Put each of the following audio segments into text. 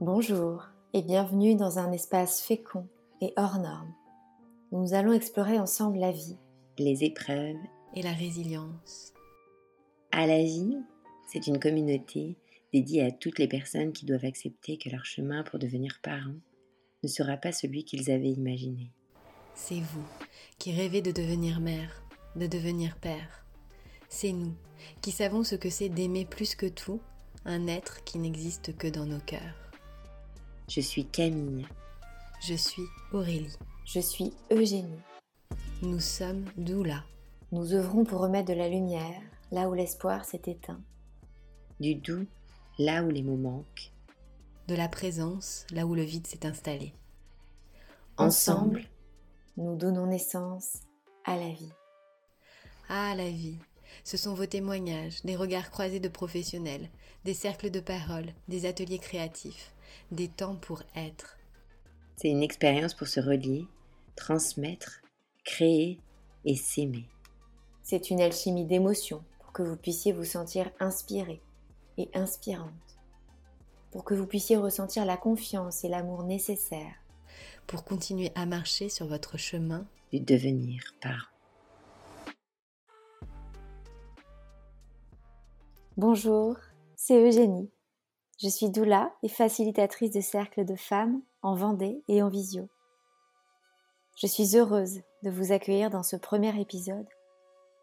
Bonjour et bienvenue dans un espace fécond et hors norme. Nous allons explorer ensemble la vie, les épreuves et la résilience. À la vie, c'est une communauté dédiée à toutes les personnes qui doivent accepter que leur chemin pour devenir parents ne sera pas celui qu'ils avaient imaginé. C'est vous qui rêvez de devenir mère, de devenir père. C'est nous qui savons ce que c'est d'aimer plus que tout un être qui n'existe que dans nos cœurs. Je suis Camille. Je suis Aurélie. Je suis Eugénie. Nous sommes Doula. Nous œuvrons pour remettre de la lumière là où l'espoir s'est éteint. Du doux là où les mots manquent. De la présence là où le vide s'est installé. Ensemble, nous donnons naissance à la vie. Ah, la vie. Ce sont vos témoignages, des regards croisés de professionnels, des cercles de parole, des ateliers créatifs, des temps pour être. C'est une expérience pour se relier, transmettre, créer et s'aimer. C'est une alchimie d'émotions pour que vous puissiez vous sentir inspiré et inspirante, pour que vous puissiez ressentir la confiance et l'amour nécessaires pour continuer à marcher sur votre chemin du devenir parent. Bonjour, c'est Eugénie. Je suis doula et facilitatrice de cercles de femmes en Vendée et en visio. Je suis heureuse de vous accueillir dans ce premier épisode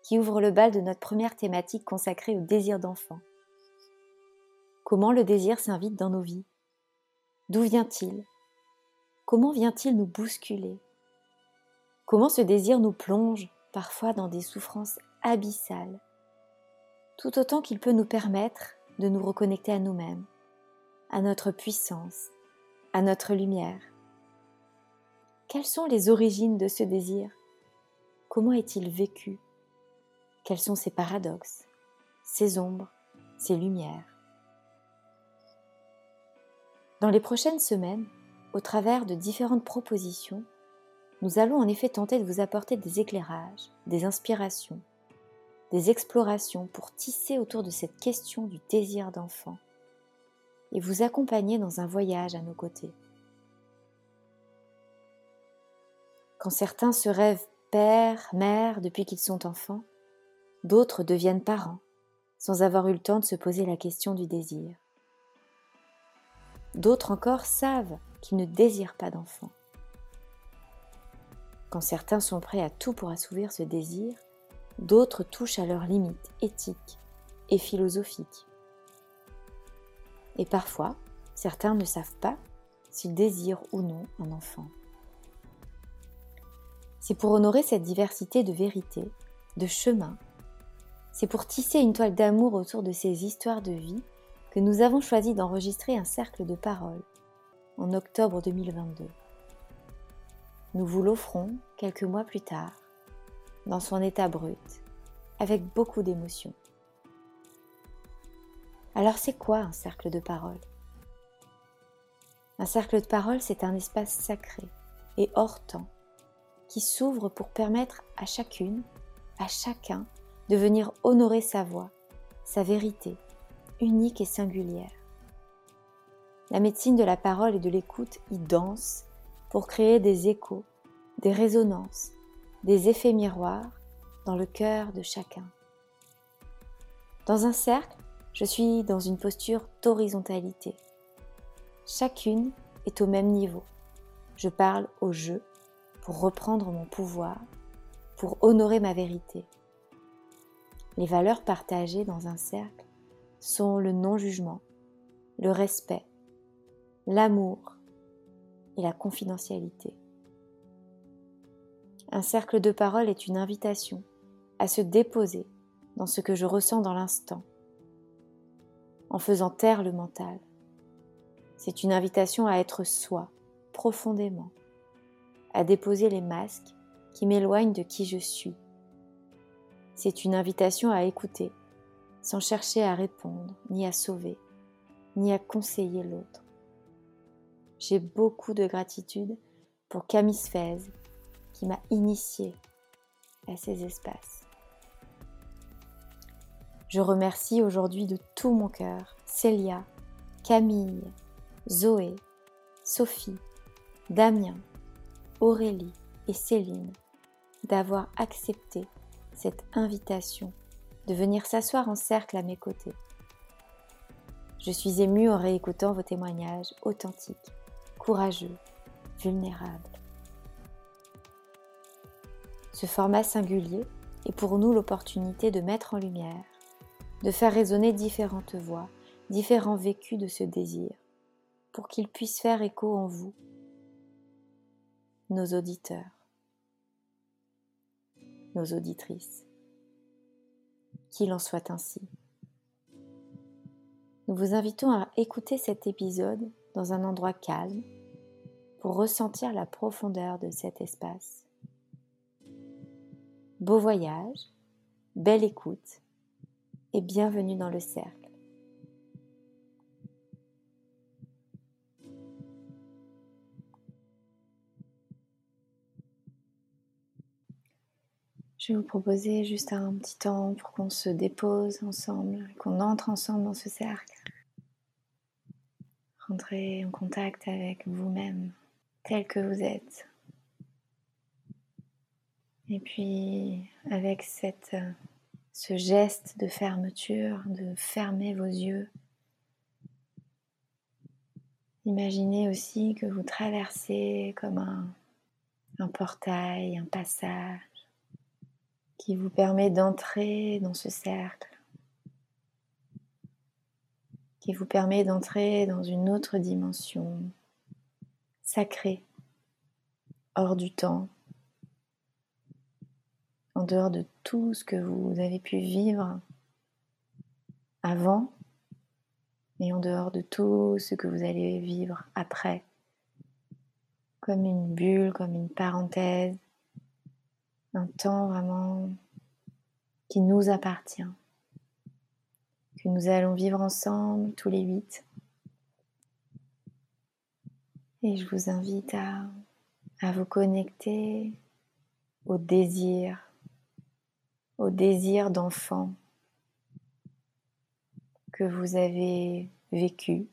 qui ouvre le bal de notre première thématique consacrée au désir d'enfant. Comment le désir s'invite dans nos vies? D'où vient-il? Comment vient-il nous bousculer? Comment ce désir nous plonge parfois dans des souffrances abyssales tout autant qu'il peut nous permettre de nous reconnecter à nous-mêmes, à notre puissance, à notre lumière. Quelles sont les origines de ce désir? Comment est-il vécu? Quels sont ses paradoxes, ses ombres, ses lumières? Dans les prochaines semaines, au travers de différentes propositions, nous allons en effet tenter de vous apporter des éclairages, des inspirations, des explorations pour tisser autour de cette question du désir d'enfant et vous accompagner dans un voyage à nos côtés. Quand certains se rêvent père, mère depuis qu'ils sont enfants, d'autres deviennent parents sans avoir eu le temps de se poser la question du désir. D'autres encore savent qu'ils ne désirent pas d'enfants. Quand certains sont prêts à tout pour assouvir ce désir, d'autres touchent à leurs limites éthiques et philosophiques. Et parfois, certains ne savent pas s'ils désirent ou non un enfant. C'est pour honorer cette diversité de vérités, de chemins, c'est pour tisser une toile d'amour autour de ces histoires de vie que nous avons choisi d'enregistrer un cercle de paroles en octobre 2022. Nous vous l'offrons quelques mois plus tard dans son état brut, avec beaucoup d'émotion. Alors c'est quoi un cercle de parole? Un cercle de parole, c'est un espace sacré et hors temps qui s'ouvre pour permettre à chacune, à chacun, de venir honorer sa voix, sa vérité, unique et singulière. La médecine de la parole et de l'écoute y danse pour créer des échos, des résonances, des effets miroirs dans le cœur de chacun. Dans un cercle, je suis dans une posture d'horizontalité. Chacune est au même niveau. Je parle au jeu pour reprendre mon pouvoir, pour honorer ma vérité. Les valeurs partagées dans un cercle sont le non-jugement, le respect, l'amour et la confidentialité. Un cercle de parole est une invitation à se déposer dans ce que je ressens dans l'instant, en faisant taire le mental. C'est une invitation à être soi profondément, à déposer les masques qui m'éloignent de qui je suis. C'est une invitation à écouter, sans chercher à répondre, ni à sauver, ni à conseiller l'autre. J'ai beaucoup de gratitude pour Camille qui m'a initié à ces espaces. Je remercie aujourd'hui de tout mon cœur Célia, Camille, Zoé, Sophie, Damien, Aurélie et Céline d'avoir accepté cette invitation de venir s'asseoir en cercle à mes côtés. Je suis émue en réécoutant vos témoignages authentiques, courageux, vulnérables. Ce format singulier est pour nous l'opportunité de mettre en lumière, de faire résonner différentes voix, différents vécus de ce désir, pour qu'il puisse faire écho en vous, nos auditeurs, nos auditrices. Qu'il en soit ainsi. Nous vous invitons à écouter cet épisode dans un endroit calme pour ressentir la profondeur de cet espace. Beau voyage, belle écoute et bienvenue dans le cercle. Je vais vous proposer juste un petit temps pour qu'on se dépose ensemble, qu'on entre ensemble dans ce cercle. Rentrez en contact avec vous-même, tel que vous êtes. Et puis, avec cette, ce geste de fermeture, de fermer vos yeux, imaginez aussi que vous traversez comme un, portail, un passage qui vous permet d'entrer dans ce cercle, qui vous permet d'entrer dans une autre dimension sacrée, hors du temps, en dehors de tout ce que vous avez pu vivre avant et en dehors de tout ce que vous allez vivre après, comme une bulle, comme une parenthèse un temps vraiment qui nous appartient, que nous allons vivre ensemble tous les huit. Et je vous invite à, à vous connecter au désir, au désir d'enfant que vous avez vécu,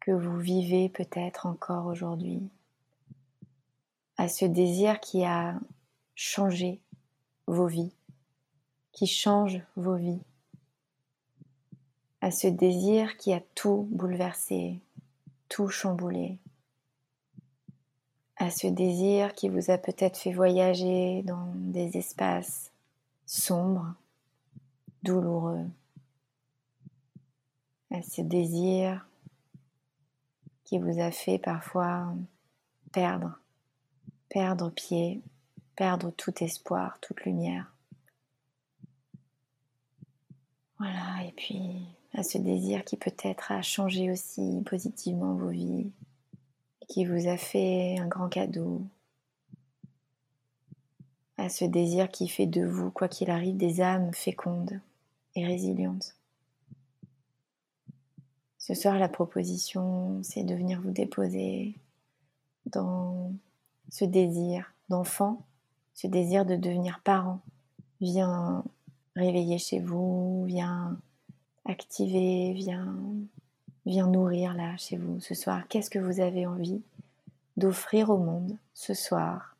que vous vivez peut-être encore aujourd'hui à ce désir qui a changé vos vies, qui change vos vies, à ce désir qui a tout bouleversé, tout chamboulé, à ce désir qui vous a peut-être fait voyager dans des espaces sombres, douloureux, à ce désir qui vous a fait parfois perdre perdre pied, perdre tout espoir, toute lumière. Voilà, et puis à ce désir qui peut-être a changé aussi positivement vos vies, qui vous a fait un grand cadeau, à ce désir qui fait de vous, quoi qu'il arrive, des âmes fécondes et résilientes. Ce soir, la proposition, c'est de venir vous déposer dans ce désir d'enfant, ce désir de devenir parent vient réveiller chez vous, vient activer, vient, vient nourrir là chez vous ce soir. Qu'est-ce que vous avez envie d'offrir au monde ce soir?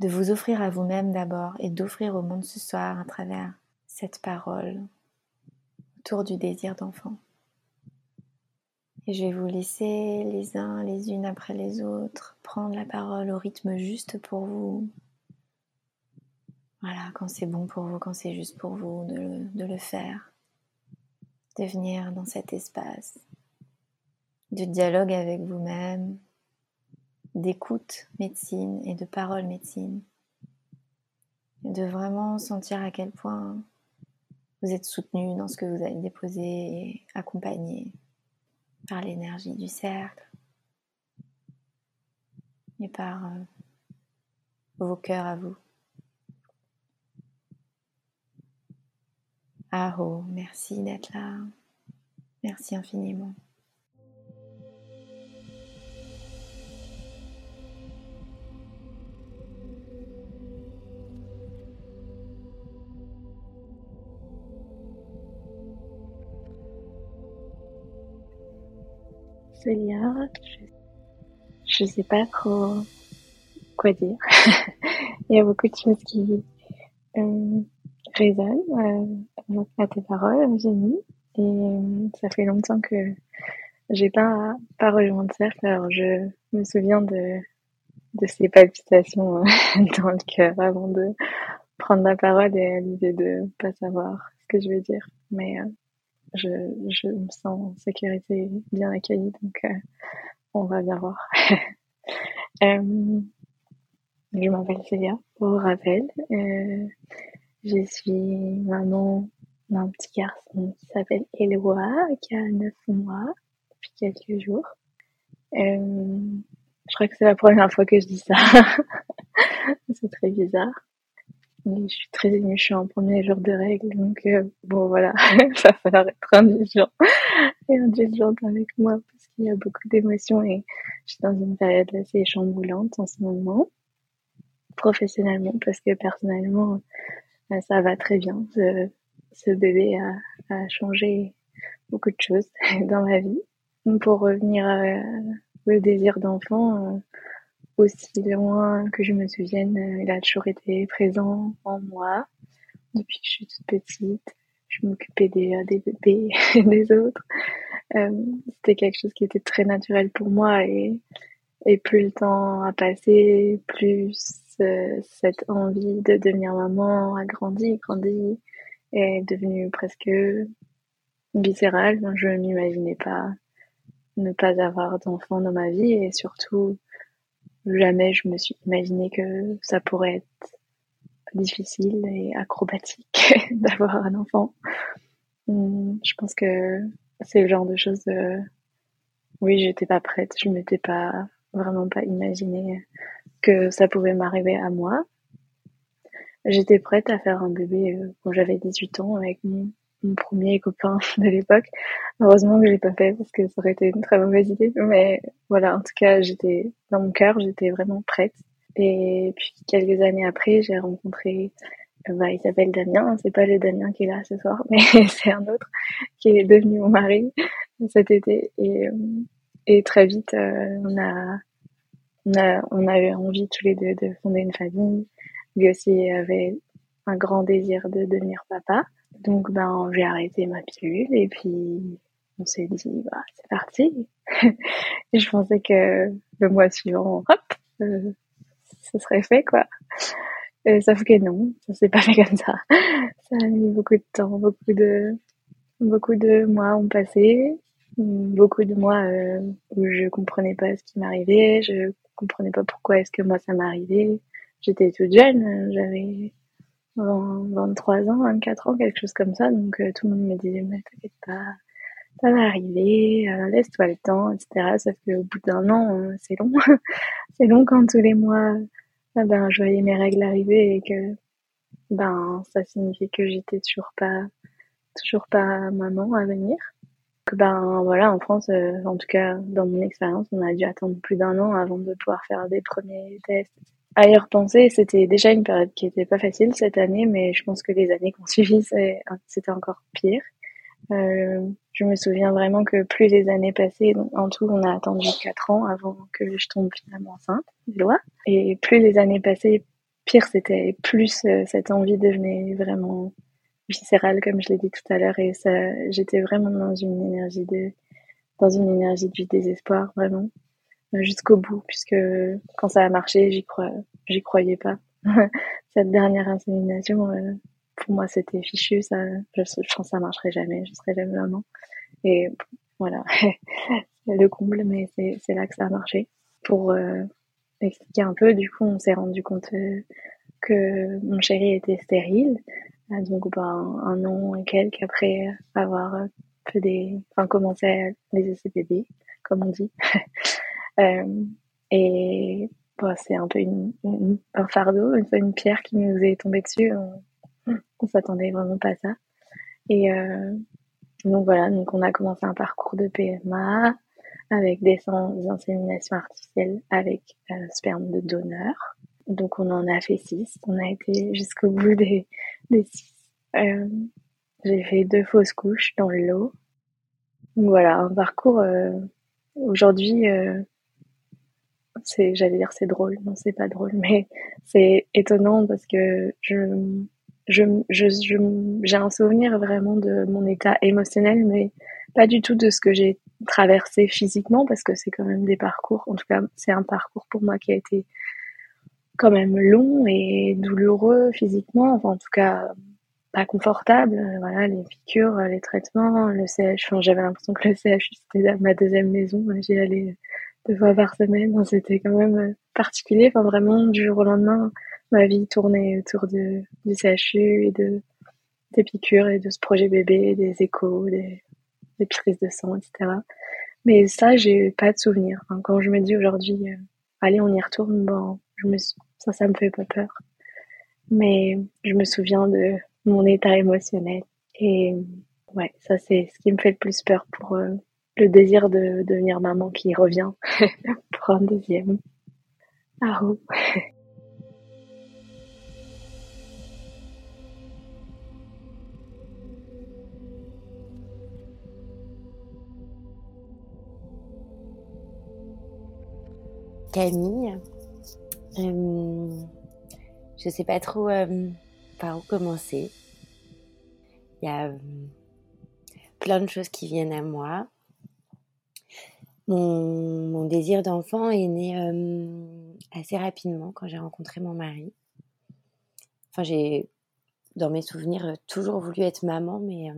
De vous offrir à vous-même d'abord et d'offrir au monde ce soir à travers cette parole autour du désir d'enfant. Et je vais vous laisser les uns les unes après les autres prendre la parole au rythme juste pour vous. Voilà, quand c'est bon pour vous, quand c'est juste pour vous de le, de le faire. De venir dans cet espace de dialogue avec vous-même, d'écoute médecine et de parole médecine. De vraiment sentir à quel point vous êtes soutenu dans ce que vous avez déposé et accompagné par l'énergie du cercle et par euh, vos cœurs à vous. Aho, merci d'être là. Merci infiniment. Célia. Je, ne sais pas trop quoi dire. Il y a beaucoup de choses qui euh, résonnent euh, à tes paroles, Jenny. Et euh, ça fait longtemps que j'ai pas pas rejoint le cercle. Alors je me souviens de de ces palpitations euh, dans le cœur avant de prendre la parole et l'idée de pas savoir ce que je vais dire. Mais euh, je, je me sens en sécurité, bien accueillie, donc euh, on va bien voir. euh, je m'appelle Célia, pour rappel. Je suis maman d'un petit garçon qui s'appelle Eloi, qui a 9 mois depuis quelques jours. Euh, je crois que c'est la première fois que je dis ça. c'est très bizarre. Mais je suis très émue, je suis en premier jour de règles, donc euh, bon voilà, il va falloir être indulgent et indulgente avec moi parce qu'il y a beaucoup d'émotions et je suis dans une période assez chamboulante en ce moment, professionnellement parce que personnellement ça va très bien. Ce, ce bébé a, a, changé beaucoup de choses dans ma vie. Pour revenir à, le désir d'enfant, euh, aussi loin que je me souvienne, euh, il a toujours été présent en moi depuis que je suis toute petite. Je m'occupais des, des bébés et des autres. Euh, c'était quelque chose qui était très naturel pour moi et, et plus le temps a passé, plus cette envie de devenir maman a grandi, grandi et est devenue presque viscérale. Je ne m'imaginais pas ne pas avoir d'enfant dans ma vie et surtout jamais je me suis imaginé que ça pourrait être difficile et acrobatique d'avoir un enfant. Hum, je pense que c'est le genre de choses. Euh... Oui, j'étais pas prête. Je m'étais pas vraiment pas imaginé que ça pouvait m'arriver à moi. J'étais prête à faire un bébé euh, quand j'avais 18 ans avec mon premier copain de l'époque. Heureusement que je l'ai pas fait parce que ça aurait été une très mauvaise idée. Mais voilà, en tout cas, j'étais dans mon cœur, j'étais vraiment prête. Et puis quelques années après, j'ai rencontré euh, bah, il s'appelle Damien. C'est pas le Damien qui est là ce soir, mais c'est un autre qui est devenu mon mari cet été. Et, euh, et très vite, on a on a on a envie tous les deux de fonder une famille. Lui aussi avait un grand désir de devenir papa. Donc ben j'ai arrêté ma pilule et puis on s'est dit bah c'est parti. et je pensais que le mois suivant, hop, euh, ce serait fait quoi. Et sauf que non, ça s'est pas fait comme ça. Ça a mis beaucoup de temps, beaucoup de beaucoup de mois ont passé, beaucoup de mois euh, où je comprenais pas ce qui m'arrivait, je comprenais pas pourquoi est-ce que moi ça m'arrivait. J'étais toute jeune, j'avais 23 ans, 24 ans, quelque chose comme ça. Donc euh, tout le monde me disait mais t'inquiète pas, ça va arriver, euh, laisse-toi le temps, etc. Sauf qu'au bout d'un an, euh, c'est long. c'est long quand tous les mois, ben je voyais mes règles arriver et que ben ça signifiait que j'étais toujours pas toujours pas maman à venir. Ben voilà, en France, en tout cas dans mon expérience, on a dû attendre plus d'un an avant de pouvoir faire des premiers tests, à y repenser, c'était déjà une période qui était pas facile cette année, mais je pense que les années qu'on suivi, c'était encore pire. Euh, je me souviens vraiment que plus les années passaient, en tout, on a attendu quatre ans avant que je tombe finalement enceinte, loi. Et plus les années passaient, pire c'était. Plus euh, cette envie devenait vraiment viscérale, comme je l'ai dit tout à l'heure, et ça, j'étais vraiment dans une énergie de, dans une énergie du désespoir, vraiment jusqu'au bout, puisque quand ça a marché, j'y crois, j'y croyais pas. Cette dernière insémination, euh, pour moi, c'était fichu. Ça, je, pense que ça marcherait jamais. Je serais jamais maman. Et voilà, le comble, mais c'est, c'est là que ça a marché. Pour euh, expliquer un peu, du coup, on s'est rendu compte euh, que mon chéri était stérile. Donc, ben, un an et quelques après avoir fait des, enfin, commencé les bébés, comme on dit. Euh, et bon, c'est un peu un fardeau, une, une pierre qui nous est tombée dessus. On, on s'attendait vraiment pas à ça. Et euh, donc voilà, donc on a commencé un parcours de PMA avec des, des inséminations artificielles avec euh, sperme de donneur. Donc on en a fait six. On a été jusqu'au bout des, Euh, j'ai fait deux fausses couches dans le lot. Voilà, un parcours euh, aujourd'hui, c'est, j'allais dire c'est drôle, non c'est pas drôle, mais c'est étonnant parce que je, je, je, j'ai un souvenir vraiment de mon état émotionnel, mais pas du tout de ce que j'ai traversé physiquement parce que c'est quand même des parcours. En tout cas, c'est un parcours pour moi qui a été quand même long et douloureux physiquement. Enfin, en tout cas, pas confortable. Voilà, les piqûres, les traitements, le CH. Enfin, j'avais l'impression que le CH c'était ma deuxième maison. J'y allais deux fois par semaine. C'était quand même particulier. Enfin, vraiment, du jour au lendemain, ma vie tournait autour de, du CHU et de, des piqûres et de ce projet bébé, des échos, des, des prises de sang, etc. Mais ça, j'ai pas de souvenir. quand je me dis aujourd'hui, euh, allez, on y retourne, bon, je me, ça, ça me fait pas peur. Mais je me souviens de mon état émotionnel. Et ouais, ça, c'est ce qui me fait le plus peur pour euh, le désir de devenir maman qui revient pour un deuxième. Ah, oh. Camille. Euh, je sais pas trop euh, par où commencer. Il y a euh, plein de choses qui viennent à moi. Mon, désir d'enfant est né assez rapidement quand j'ai rencontré mon mari. Enfin, j'ai, dans mes souvenirs, toujours voulu être maman, mais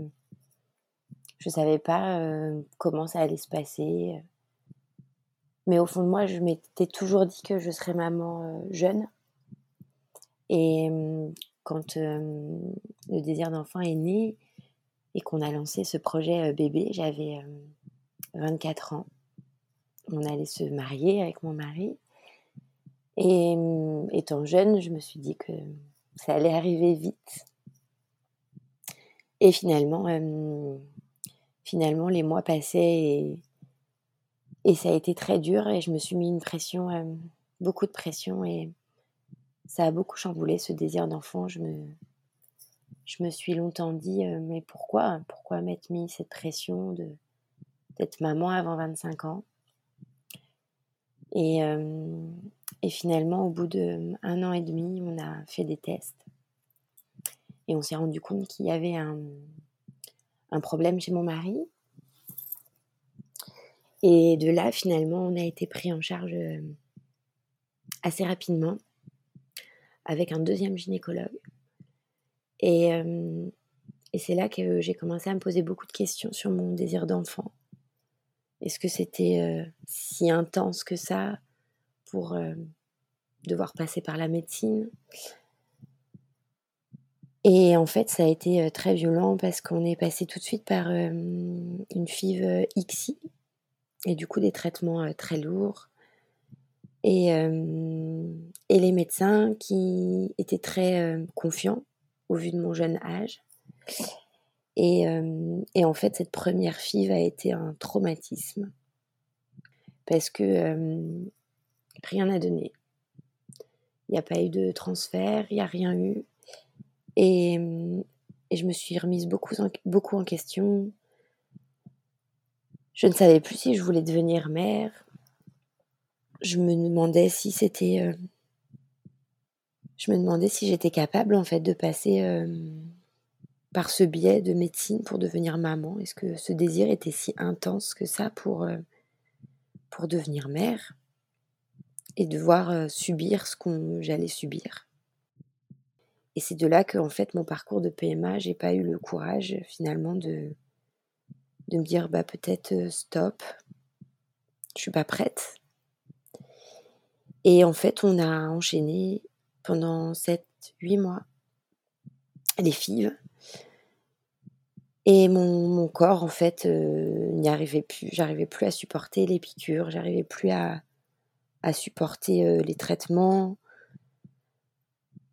je savais pas comment ça allait se passer. Mais au fond de moi, je m'étais toujours dit que je serais maman euh, jeune. Et mmh, quand euh, le désir d'enfant est né et qu'on a lancé ce projet euh, bébé, j'avais 24 ans. On allait se marier avec mon mari. Et étant jeune, je me suis dit que ça allait arriver vite. Et finalement, finalement les mois passaient et et ça a été très dur et je me suis mis une pression, euh, beaucoup de pression et ça a beaucoup chamboulé ce désir d'enfant. Je me, je me suis longtemps dit, euh, mais pourquoi Pourquoi m'être mis cette pression de, d'être maman avant 25 ans? Et, euh, et, finalement, au bout d'un an et demi, on a fait des tests et on s'est rendu compte qu'il y avait un problème chez mon mari et de là, finalement, on a été pris en charge euh, assez rapidement avec un deuxième gynécologue. Et, euh, et c'est là que j'ai commencé à me poser beaucoup de questions sur mon désir d'enfant. Est-ce que c'était euh, si intense que ça pour devoir passer par la médecine? Et en fait, ça a été très violent parce qu'on est passé tout de suite par une FIV XI, et du coup des traitements euh, très lourds. Et, euh, et, les médecins qui étaient très euh, confiants au vu de mon jeune âge. Et, et, en fait, cette première fille a été un traumatisme parce que rien n'a donné. Il n'y a pas eu de transfert, il n'y a rien eu. Et, et, je me suis remise beaucoup beaucoup en question. Je ne savais plus si je voulais devenir mère. Je me demandais si c'était. Euh, je me demandais si j'étais capable en fait de passer euh, par ce biais de médecine pour devenir maman. Est-ce que ce désir était si intense que ça pour, euh, devenir mère et devoir subir ce qu'on j'allais subir? Et c'est de là que en fait mon parcours de PMA, j'ai pas eu le courage finalement de de me dire bah peut-être euh, stop, je suis pas prête. Et en fait, on a enchaîné pendant 7-8 mois les fives. Et mon, corps, en fait, euh, n'y arrivait plus. J'arrivais plus à supporter les piqûres, j'arrivais plus à, supporter euh, les traitements.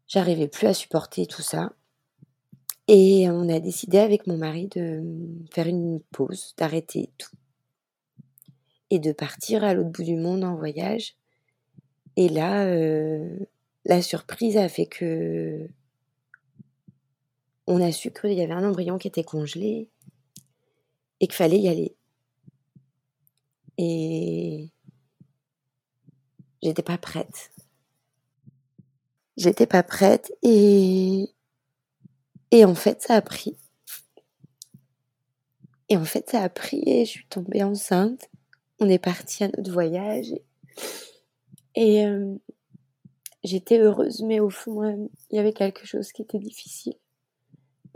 J'arrivais plus à supporter tout ça. Et on a décidé avec mon mari de faire une pause, d'arrêter tout et de partir à l'autre bout du monde en voyage. Et là, euh, la surprise a fait que on a su qu'il y avait un embryon qui était congelé et qu'il fallait y aller. Et j'étais pas prête. J'étais pas prête et et en fait ça a pris. Et en fait ça a pris et je suis tombée enceinte. On est parti à notre voyage et, euh, j'étais heureuse mais au fond il y avait quelque chose qui était difficile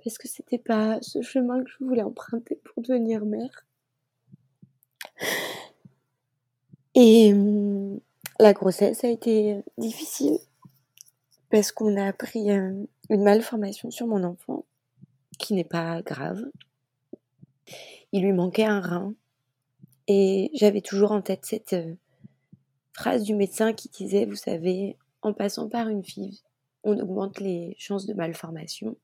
parce que c'était pas ce chemin que je voulais emprunter pour devenir mère. Et hum, la grossesse a été difficile parce qu'on a appris euh, une malformation sur mon enfant qui n'est pas grave. Il lui manquait un rein et j'avais toujours en tête cette euh, phrase du médecin qui disait, vous savez, en passant par une FIV, on augmente les chances de malformation.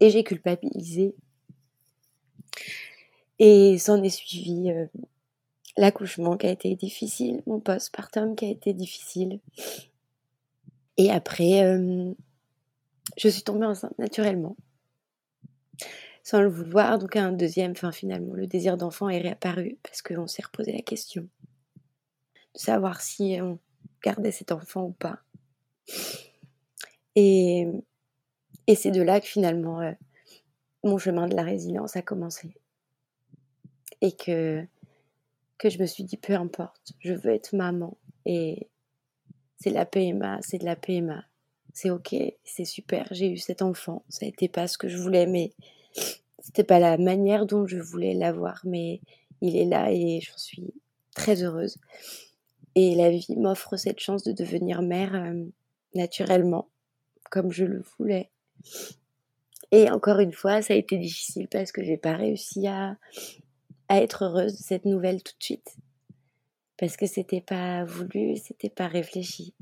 Et j'ai culpabilisé. Et s'en est suivi euh, l'accouchement qui a été difficile, mon postpartum qui a été difficile. Et après, euh, je suis tombée enceinte naturellement, sans le vouloir. Donc un deuxième, enfin finalement, le désir d'enfant est réapparu parce qu'on s'est reposé la question de savoir si on gardait cet enfant ou pas. Et, c'est de là que finalement euh, mon chemin de la résilience a commencé. Et que que je me suis dit peu importe, je veux être maman et c'est la PMA, c'est de la PMA. C'est ok, c'est super, j'ai eu cet enfant. Ça été pas ce que je voulais, mais c'était pas la manière dont je voulais l'avoir, mais il est là et j'en suis très heureuse. Et la vie m'offre cette chance de devenir mère euh, naturellement, comme je le voulais. Et encore une fois, ça a été difficile parce que j'ai pas réussi à à être heureuse de cette nouvelle tout de suite. Parce que c'était pas voulu, c'était pas réfléchi.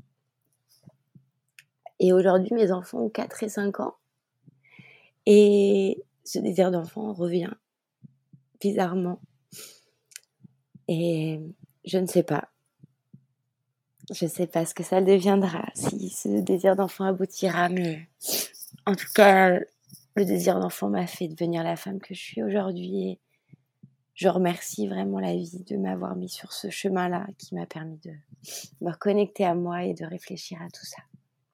Et aujourd'hui, mes enfants ont 4 et 5 ans. Et ce désir d'enfant revient bizarrement. Et je ne sais pas. Je ne sais pas ce que ça deviendra, si ce désir d'enfant aboutira, mais en tout cas, le désir d'enfant m'a fait devenir la femme que je suis aujourd'hui je remercie vraiment la vie de m'avoir mis sur ce chemin-là qui m'a permis de me reconnecter à moi et de réfléchir à tout ça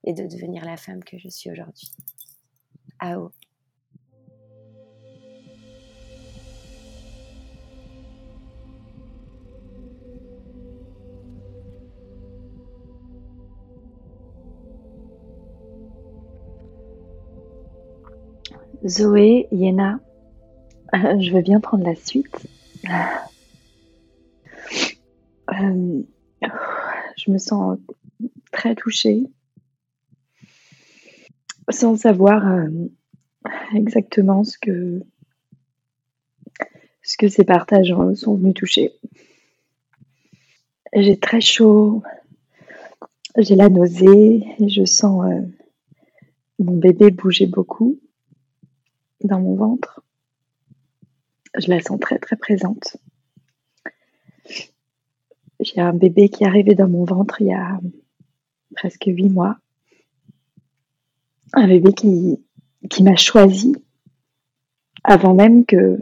et de devenir la femme que je suis aujourd'hui. Ao. Zoé, Yéna, je veux bien prendre la suite. Euh, je me sens très touchée, sans savoir euh, exactement ce que, ce que ces partages sont venus toucher. J'ai très chaud, j'ai la nausée, je sens euh, mon bébé bouger beaucoup dans mon ventre je la sens très très présente. J'ai un bébé qui est arrivé dans mon ventre il y a presque huit mois. Un bébé qui, m'a choisi avant même que,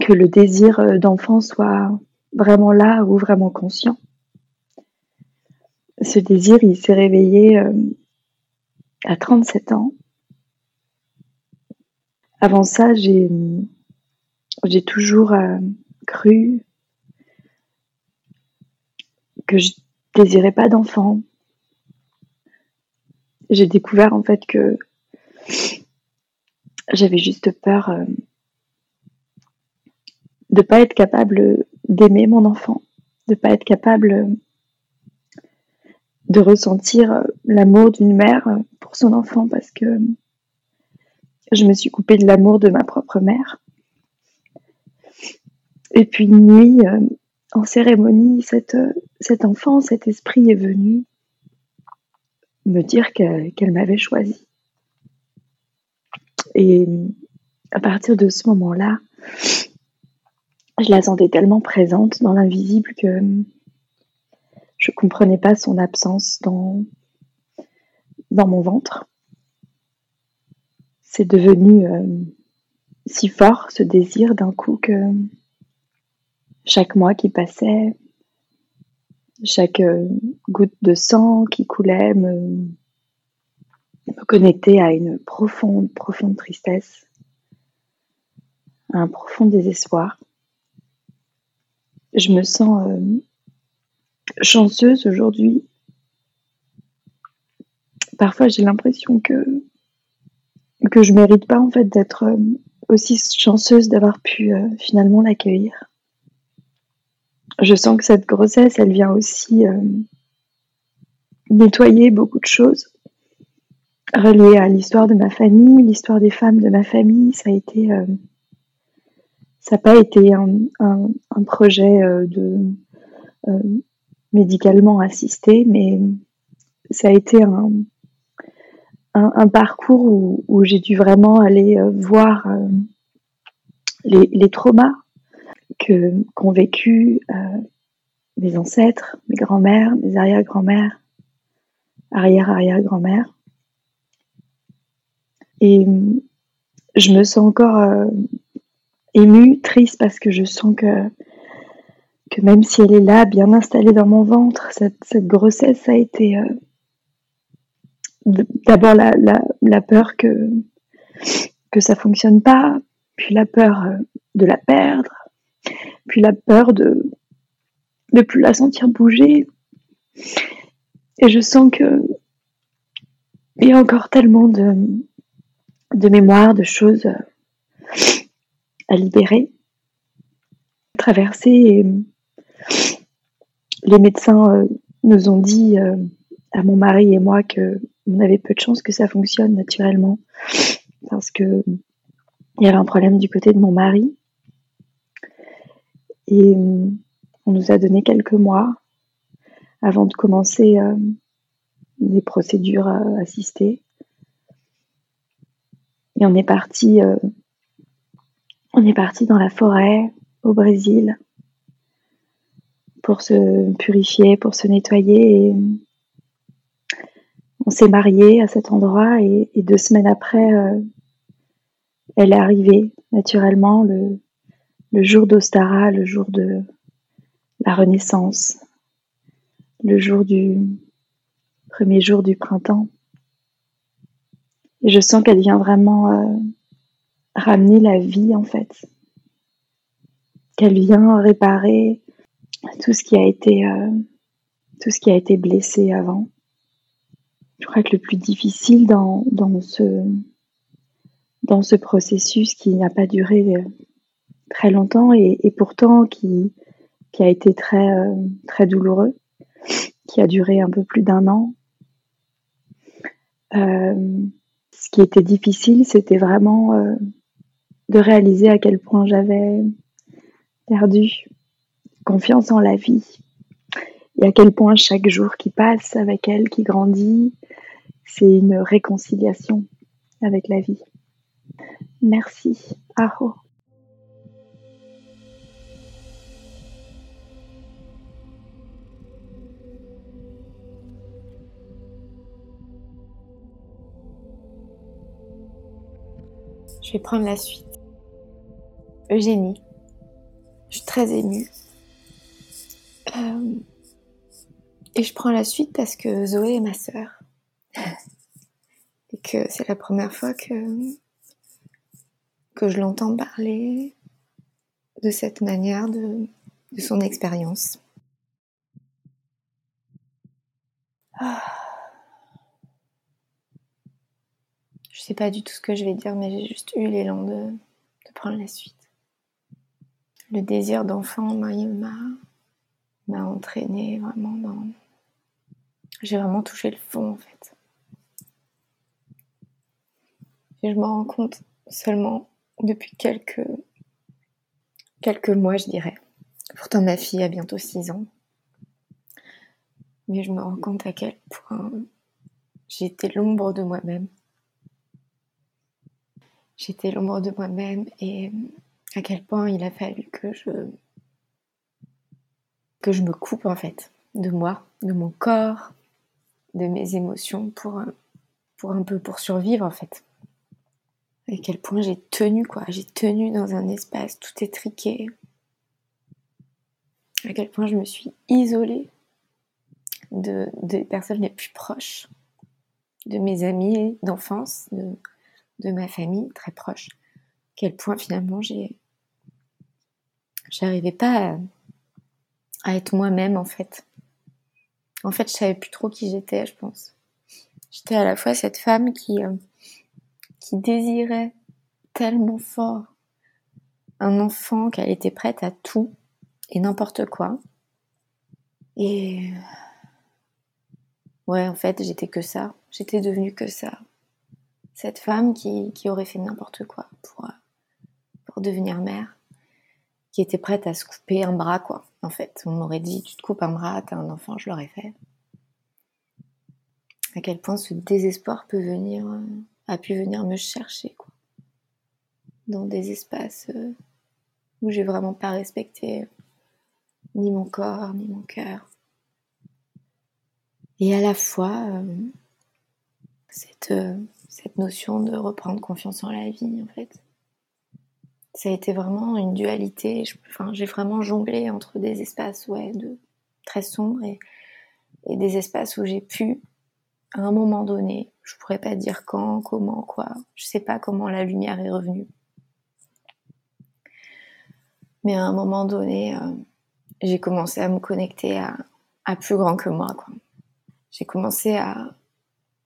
que le désir d'enfant soit vraiment là ou vraiment conscient. Ce désir, il s'est réveillé euh, à 37 ans avant ça, j'ai, j'ai toujours euh, cru que je désirais pas d'enfant. J'ai découvert en fait que j'avais juste peur euh, de pas être capable d'aimer mon enfant, de pas être capable de ressentir l'amour d'une mère pour son enfant parce que je me suis coupée de l'amour de ma propre mère. Et puis une nuit, euh, en cérémonie, cet enfant, cet esprit est venu me dire qu'elle m'avait choisi. Et à partir de ce moment-là, je la sentais tellement présente dans l'invisible que je ne comprenais pas son absence dans, mon ventre c'est devenu euh, si fort ce désir d'un coup que chaque mois qui passait, chaque euh, goutte de sang qui coulait me, connectait à une profonde, profonde tristesse, à un profond désespoir. Je me sens euh, chanceuse aujourd'hui. Parfois, j'ai l'impression que que je mérite pas en fait d'être euh, aussi chanceuse d'avoir pu finalement l'accueillir je sens que cette grossesse, elle vient aussi euh, nettoyer beaucoup de choses reliées à l'histoire de ma famille, l'histoire des femmes de ma famille. Ça a été, euh, ça n'a pas été un, projet euh, médicalement assisté, mais ça a été un, parcours où, j'ai dû vraiment aller voir les traumas qu'ont vécu euh, mes ancêtres, mes grands-mères, mes arrière-grands-mères, arrière-arrière-grand-mères. Et je me sens encore euh, émue, triste parce que je sens que que même si elle est là, bien installée dans mon ventre, cette, grossesse a été euh, d'abord la, la, la, peur que que ça fonctionne pas, puis la peur de la perdre, puis la peur de ne plus la sentir bouger. Et je sens que il y a encore tellement de, de mémoire, de choses à libérer, à traverser. Les médecins euh, nous ont dit euh, à mon mari et moi que on avait peu de chances que ça fonctionne naturellement parce que il y avait un problème du côté de mon mari et euh, on nous a donné quelques mois avant de commencer euh, des procédures euh, assistées. Et on est parti, on est parti dans la forêt au Brésil pour se purifier, pour se nettoyer. Et on s'est marié à cet endroit et, deux semaines après, elle est arrivée naturellement le, le jour d'Ostara, le jour de la Renaissance, le jour du premier jour du printemps. Et je sens qu'elle vient vraiment euh, ramener la vie en fait, qu'elle vient réparer tout ce qui a été euh, tout ce qui a été blessé avant. Je crois que le plus difficile dans, dans ce dans ce processus qui n'a pas duré euh, très longtemps et, pourtant qui, a été très, euh, très douloureux, qui a duré un peu plus d'un an. Euh, ce qui était difficile, c'était vraiment euh, de réaliser à quel point j'avais perdu confiance en la vie et à quel point chaque jour qui passe avec elle, qui grandit, c'est une réconciliation avec la vie. Merci. Aho. Je vais prendre la suite. Eugénie. Je suis très émue. Euh, et je prends la suite parce que Zoé est ma sœur. Et que c'est la première fois que, que je l'entends parler de cette manière de, de son expérience. Ah. Je sais pas du tout ce que je vais dire, mais j'ai juste eu l'élan de, prendre la suite. Le désir d'enfant m'a m'a entraîné vraiment dans. J'ai vraiment touché le fond en fait. Et je me rends compte seulement depuis quelques quelques mois, je dirais. Pourtant, ma fille a bientôt 6 ans. Mais je me rends compte à quel point j'étais l'ombre de moi-même j'étais l'ombre de moi-même et à quel point il a fallu que je que je me coupe en fait de moi, de mon corps, de mes émotions pour pour un peu pour survivre en fait. À quel point j'ai tenu quoi, j'ai tenu dans un espace tout étriqué à quel point je me suis isolée de, des personnes les plus proches, de mes amis d'enfance, de, de ma famille très proche. Quel point finalement j'ai j'arrivais pas à, à être moi-même en fait. En fait, je savais plus trop qui j'étais, je pense. J'étais à la fois cette femme qui euh, qui désirait tellement fort un enfant qu'elle était prête à tout et n'importe quoi. Et ouais, en fait, j'étais que ça. J'étais devenue que ça. Cette femme qui, qui aurait fait n'importe quoi pour, euh, pour devenir mère, qui était prête à se couper un bras, quoi. En fait, on m'aurait dit, tu te coupes un bras, t'as un enfant, je l'aurais fait. À quel point ce désespoir peut venir, euh, a pu venir me chercher, quoi. Dans des espaces euh, où j'ai vraiment pas respecté ni mon corps, ni mon cœur. Et à la fois, cette, cette notion de reprendre confiance en la vie, en fait. Ça a été vraiment une dualité. enfin, j'ai vraiment jonglé entre des espaces ouais, de, très sombres et, des espaces où j'ai pu, à un moment donné, je pourrais pas dire quand, comment, quoi. Je sais pas comment la lumière est revenue. Mais à un moment donné, euh, j'ai commencé à me connecter à, plus grand que moi. J'ai commencé à,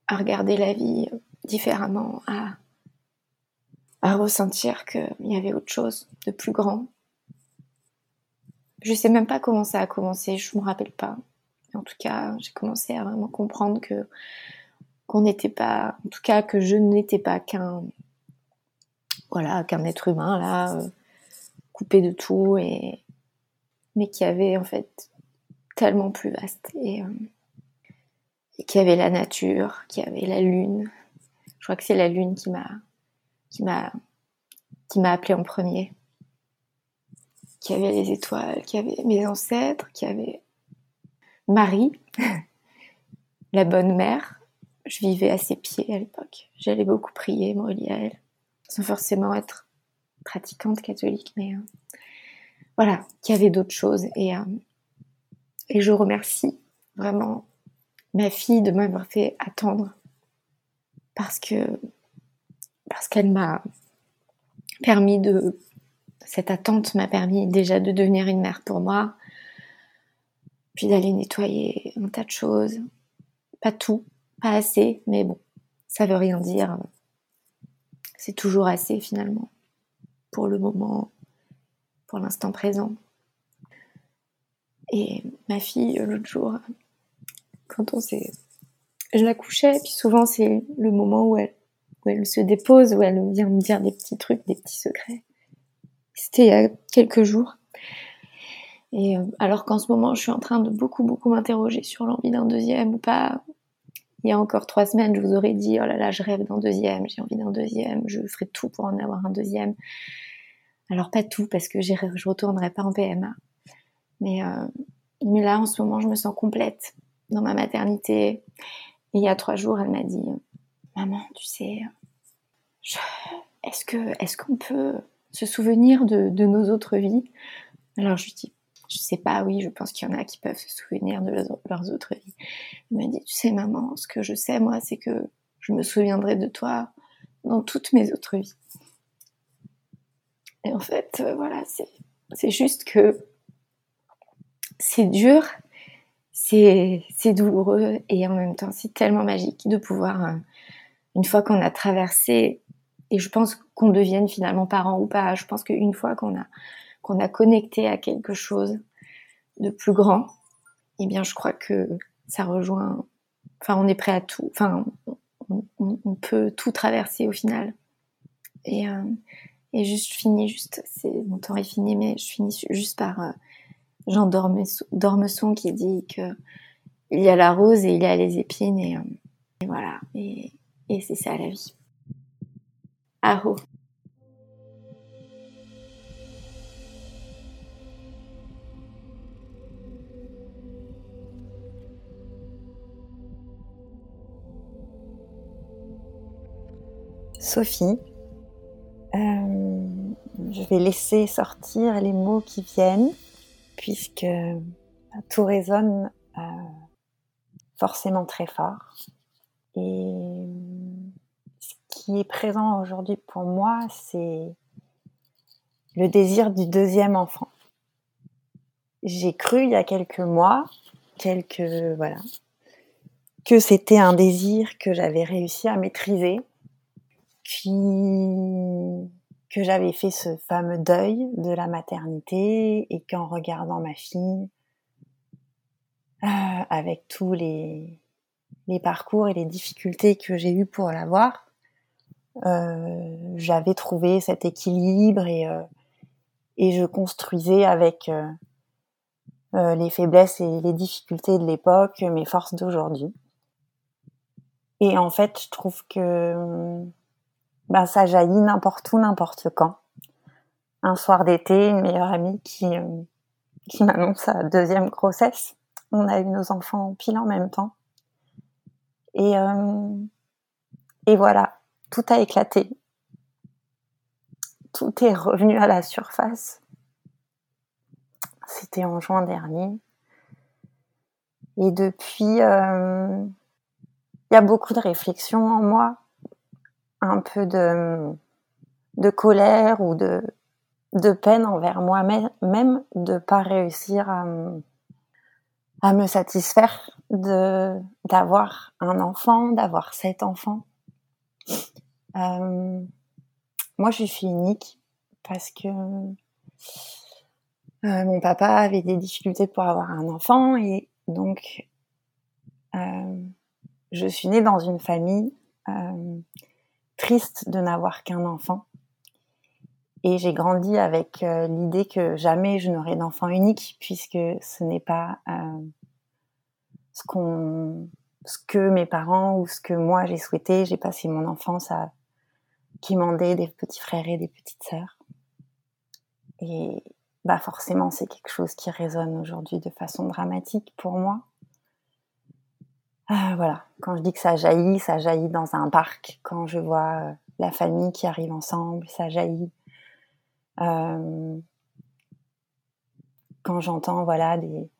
à, regarder la vie différemment, à, à ressentir qu'il y avait autre chose de plus grand. Je sais même pas comment ça a commencé, je me rappelle pas. En tout cas, j'ai commencé à vraiment comprendre que qu'on n'était pas, en tout cas que je n'étais pas qu'un, être humain là, euh, coupé de tout et mais qui avait en fait tellement plus vaste et, euh, qui avait la nature, qui avait la lune. Je crois que c'est la lune qui m'a qui m'a qui m'a appelé en premier. Qui avait les étoiles, qui avait mes ancêtres, qui avait Marie, la bonne mère. Je vivais à ses pieds à l'époque. J'allais beaucoup prier, me relier à elle, sans forcément être pratiquante catholique, mais euh, voilà, qu'il y avait d'autres choses. Et, euh, et je remercie vraiment ma fille de m'avoir fait attendre parce que qu'elle m'a permis de cette attente m'a permis déjà de devenir une mère pour moi, puis d'aller nettoyer un tas de choses, pas tout, pas assez, mais bon, ça veut rien dire. C'est toujours assez finalement pour le moment, pour l'instant présent. Et ma fille, l'autre jour, quand on s'est... Je la couchais, puis souvent c'est le moment où elle, où elle se dépose, où elle vient me dire des petits trucs, des petits secrets. C'était il y a quelques jours. Et euh, alors qu'en ce moment, je suis en train de beaucoup, beaucoup m'interroger sur l'envie d'un deuxième ou pas. Il y a encore trois semaines, je vous aurais dit, oh là là, je rêve d'un deuxième, j'ai envie d'un deuxième, je ferai tout pour en avoir un deuxième. Alors pas tout parce que je retournerai pas en PMA. Euh, mais là en ce moment je me sens complète dans ma maternité. Et il y a trois jours elle m'a dit maman tu sais est-ce qu'on peut se souvenir de, de, nos autres vies? Alors je lui dis je sais pas oui je pense qu'il y en a qui peuvent se souvenir de leurs autres vies. Elle m'a dit tu sais maman ce que je sais moi c'est que je me souviendrai de toi dans toutes mes autres vies. Et en fait, euh, voilà, c'est juste que c'est dur, c'est douloureux et en même temps c'est tellement magique de pouvoir, euh, une fois qu'on a traversé, et je pense qu'on devienne finalement parent ou pas, je pense qu'une fois qu'on a, qu'on a connecté à quelque chose de plus grand, eh bien je crois que ça rejoint, enfin on est prêt à tout, enfin on, peut tout traverser au final. Et, euh, juste, je finis juste, mon temps est fini, mais je finis juste par euh, Jean Dormesson qui dit que il y a la rose et il y a les épines et, euh, et voilà. Et, c'est ça la vie. Aho. Sophie, euh, je vais laisser sortir les mots qui viennent, puisque bah, tout résonne euh, forcément très fort. Et ce qui est présent aujourd'hui pour moi, c'est le désir du deuxième enfant. J'ai cru il y a quelques mois, quelques voilà, que c'était un désir que j'avais réussi à maîtriser, que j'avais fait ce fameux deuil de la maternité et qu'en regardant ma fille, euh, avec tous les, parcours et les difficultés que j'ai eues pour l'avoir, euh, j'avais trouvé cet équilibre et, euh, je construisais avec les faiblesses et les difficultés de l'époque mes forces d'aujourd'hui. Et en fait, je trouve que ben, ça jaillit n'importe où, n'importe quand. Un soir d'été, une meilleure amie qui, euh, qui m'annonce sa deuxième grossesse. On a eu nos enfants pile en même temps. Et, euh, et voilà, tout a éclaté. Tout est revenu à la surface. C'était en juin dernier. Et depuis, euh, il y a beaucoup de réflexions en moi, un peu de, colère ou de, peine envers moi-même de pas réussir à, me satisfaire de d'avoir un enfant, d'avoir sept enfants. Euh, moi, je suis unique parce que euh, mon papa avait des difficultés pour avoir un enfant et donc euh, je suis née dans une famille triste de n'avoir qu'un enfant. Et j'ai grandi avec euh, l'idée que jamais je n'aurai d'enfant unique, puisque ce n'est pas euh, ce, ce que mes parents ou ce que moi j'ai souhaité. J'ai passé mon enfance à quémander des petits frères et des petites sœurs. Et bah forcément, c'est quelque chose qui résonne aujourd'hui de façon dramatique pour moi. Ah, voilà, quand je dis que ça jaillit, ça jaillit dans un parc. Quand je vois euh, la famille qui arrive ensemble, ça jaillit. Euh, quand j'entends voilà des,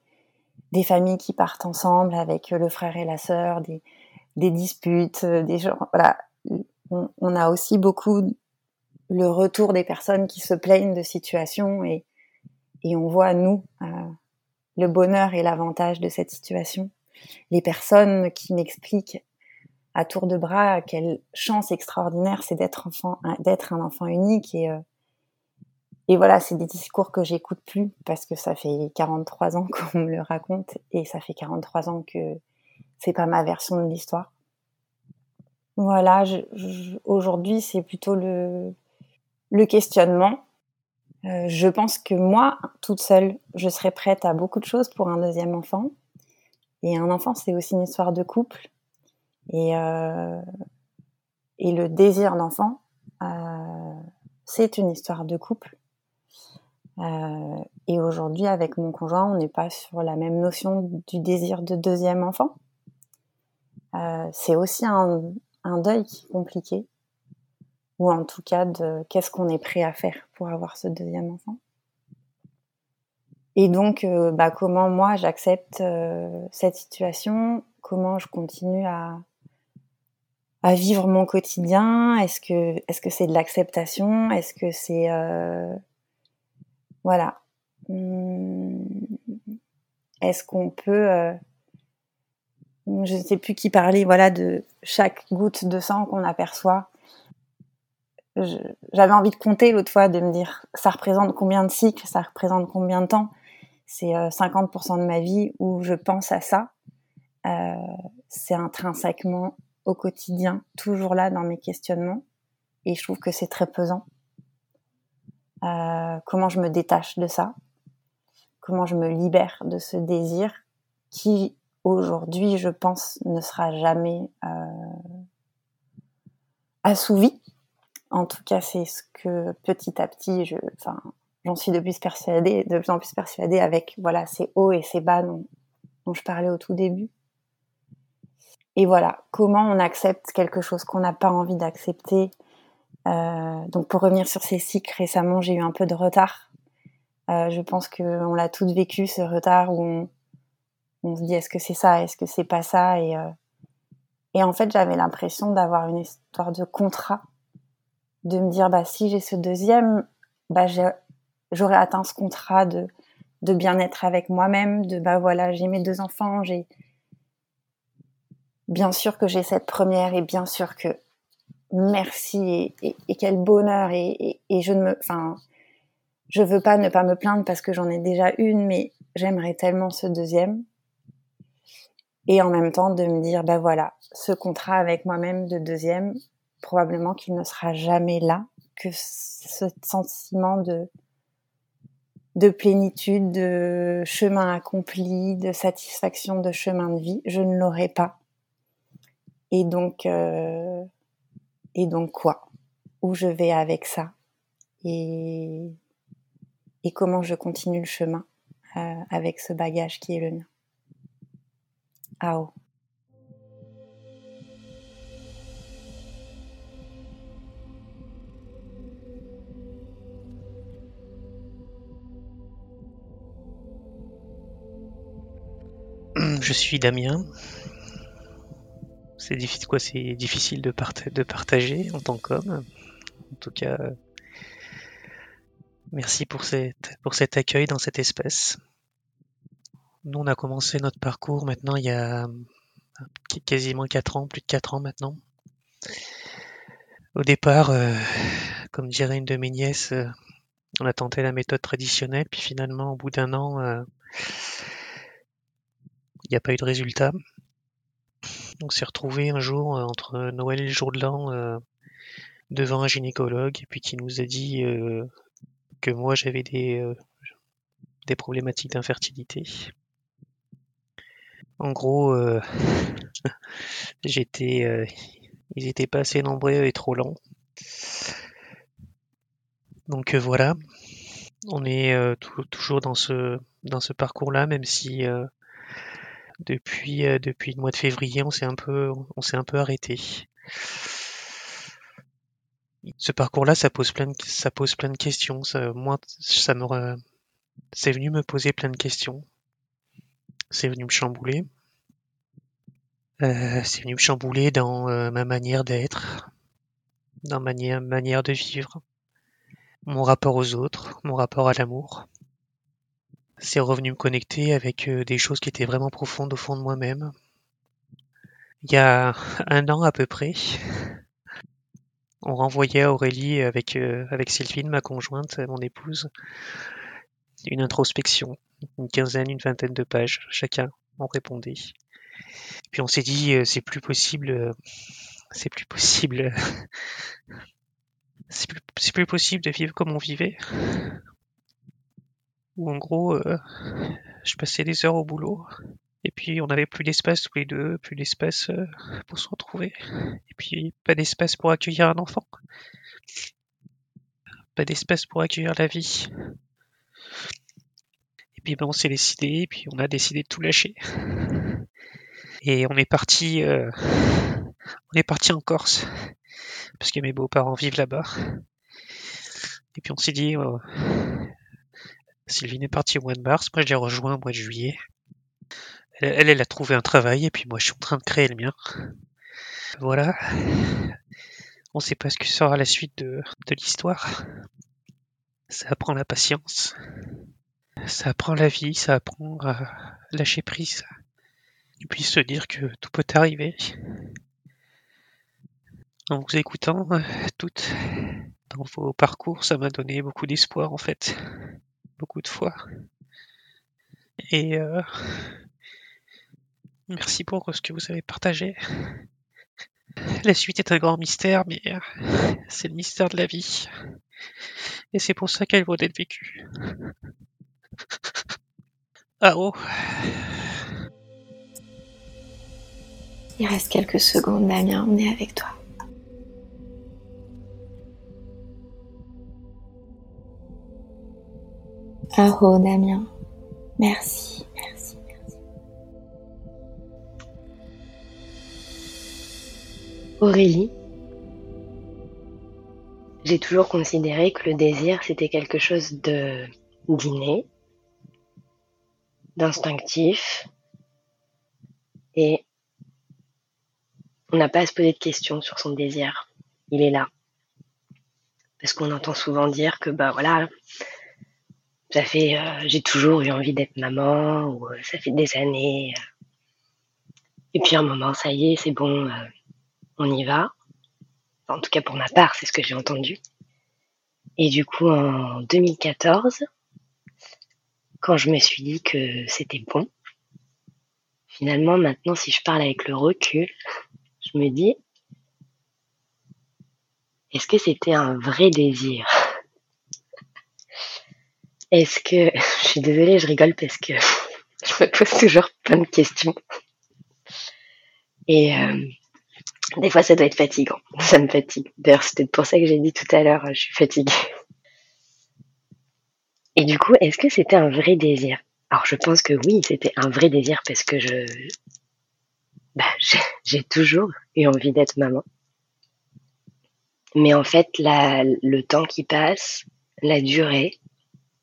des familles qui partent ensemble avec le frère et la sœur, des, des disputes, euh, des gens, voilà, on, on, a aussi beaucoup le retour des personnes qui se plaignent de situations et, et on voit nous euh, le bonheur et l'avantage de cette situation les personnes qui m'expliquent à tour de bras quelle chance extraordinaire c'est d'être enfant, d'être un enfant unique et euh, et voilà, c'est des discours que j'écoute plus parce que ça fait 43 ans qu'on me le raconte et ça fait 43 ans que c'est pas ma version de l'histoire. Voilà, aujourd'hui c'est plutôt le, questionnement. Euh, je pense que moi, toute seule, je serais prête à beaucoup de choses pour un deuxième enfant. Et un enfant, c'est aussi une histoire de couple. Et, euh, et le désir d'enfant, euh, c'est une histoire de couple. Euh, et aujourd'hui, avec mon conjoint, on n'est pas sur la même notion du désir de deuxième enfant. Euh, c'est aussi un, un, deuil qui est compliqué, ou en tout cas de qu'est-ce qu'on est prêt à faire pour avoir ce deuxième enfant. Et donc, euh, bah, comment moi j'accepte euh, cette situation, comment je continue à, vivre mon quotidien? Est-ce que est-ce que c'est de l'acceptation? Est-ce que c'est euh, voilà. Hum, Est-ce qu'on peut je ne sais plus qui parlait voilà de chaque goutte de sang qu'on aperçoit. J'avais envie de compter l'autre fois, de me dire ça représente combien de cycles, ça représente combien de temps? C'est 50% euh, de ma vie où je pense à ça. Euh, c'est intrinsèquement au quotidien, toujours là dans mes questionnements. Et je trouve que c'est très pesant. Euh, comment je me détache de ça? Comment je me libère de ce désir qui, aujourd'hui, je pense, ne sera jamais assouvi? En tout cas, c'est ce que petit à petit, je, enfin, j'en suis de plus persuadée, de plus en plus persuadée avec voilà ces hauts et ces bas dont, dont je parlais au tout début. Et voilà, comment on accepte quelque chose qu'on n'a pas envie d'accepter. Euh, donc pour revenir sur ces cycles, récemment j'ai eu un peu de retard. Euh, je pense qu'on l'a toutes vécu, ce retard où on, se dit est-ce que c'est ça, est-ce que c'est pas ça? Et, euh, et en fait j'avais l'impression d'avoir une histoire de contrat, de me dire bah si j'ai ce deuxième, bah j'aurais atteint ce contrat de, de bien-être avec moi-même, de bah voilà j'ai mes deux enfants, j'ai bien sûr que j'ai cette première et bien sûr que merci et, quel bonheur et, et, je ne me, enfin je veux pas ne pas me plaindre parce que j'en ai déjà une, mais j'aimerais tellement ce deuxième. Et en même temps de me dire bah voilà ce contrat avec moi-même de deuxième probablement qu'il ne sera jamais là que ce sentiment de de plénitude de chemin accompli de satisfaction de chemin de vie. Je ne l'aurai pas. Et donc euh, et donc quoi? Où je vais avec ça? Et et comment je continue le chemin euh, avec ce bagage qui est le mien? Je suis Damien. C'est difficile, quoi, c'est difficile de, partager en tant qu'homme. En tout cas, merci pour, cet accueil dans cette espèce. Nous, on a commencé notre parcours maintenant il y a quasiment 4 ans, plus de 4 ans maintenant. Au départ, euh, comme dirait une de mes nièces, euh, on a tenté la méthode traditionnelle, puis finalement, au bout d'un an, euh, il n'y a pas eu de résultat. On s'est retrouvé un jour entre Noël et le jour de l'an devant un gynécologue, et puis qui nous a dit que moi j'avais des, des problématiques d'infertilité. En gros, euh, j'étais, euh, ils étaient pas assez nombreux et trop lents. Donc euh, voilà, on est toujours dans ce dans ce parcours-là, même si depuis depuis le mois de février, on s'est un peu on s'est un peu arrêté. Ce parcours-là, ça pose plein de, ça pose plein de questions. Ça, moi, ça me, c'est venu me poser plein de questions c'est venu me chambouler. Euh, c'est venu me chambouler dans euh, ma manière d'être, dans ma manière de vivre, mon rapport aux autres, mon rapport à l'amour. C'est revenu me connecter avec euh, des choses qui étaient vraiment profondes au fond de moi-même. Il y a un an à peu près, on renvoyait à Aurélie avec, avec Sylvine, ma conjointe, mon épouse, une introspection une quinzaine, une vingtaine de pages, chacun en répondait. Puis on s'est dit, euh, c'est plus possible, euh, c'est plus possible, c'est plus, possible de vivre comme on vivait. Où en gros, euh, je passais des heures au boulot, et puis on n'avait plus d'espace tous les deux, plus d'espace pour se retrouver, et puis pas d'espace pour accueillir un enfant, pas d'espace pour accueillir la vie. Et puis ben, on s'est décidé, et puis on a décidé de tout lâcher. Et on est parti, euh, on est parti en Corse parce que mes beaux-parents vivent là-bas. Et puis on s'est dit, oh, Sylvine est partie au mois de mars, moi je l'ai rejoint au mois de juillet. Elle, elle, a trouvé un travail et puis moi je suis en train de créer le mien. Voilà. On sait pas ce que sera la suite de, de l'histoire. Ça apprend la patience. Ça apprend la vie, ça apprend à lâcher prise. Et puis se dire que tout peut arriver. En vous écoutant euh, toutes dans vos parcours, ça m'a donné beaucoup d'espoir en fait. Beaucoup de foi. Et euh, merci pour ce que vous avez partagé. La suite est un grand mystère, mais euh, c'est le mystère de la vie. Et c'est pour ça qu'elle vaut d'être vécue. Ah oh. Il reste quelques secondes, Damien, on est avec toi. Ah oh, Damien. Merci, merci, merci. Aurélie, j'ai toujours considéré que le désir, c'était quelque chose de d'inné, d'instinctif, et on n'a pas à se poser de questions sur son désir. Il est là. Parce qu'on entend souvent dire que bah voilà, ça fait euh, j'ai toujours eu envie d'être maman ou euh, ça fait des années. Euh. et puis un moment, ça y est, c'est bon, on y va. en tout cas pour ma part, c'est ce que j'ai entendu. Et du coup, en 2014, quand je me suis dit que c'était bon, finalement, maintenant, si je parle avec le recul, je me dis, est-ce que c'était un vrai désir? Est-ce que... Je suis désolée, je rigole parce que je me pose toujours plein de questions. Et euh, des fois, ça doit être fatigant. Ça me fatigue. D'ailleurs, peut-être pour ça que j'ai dit tout à l'heure, je suis fatiguée. Et du coup, est-ce que c'était un vrai désir? Alors, je pense que oui, c'était un vrai désir parce que je, bah, j'ai toujours eu envie d'être maman. Mais en fait, la, le temps qui passe, la durée,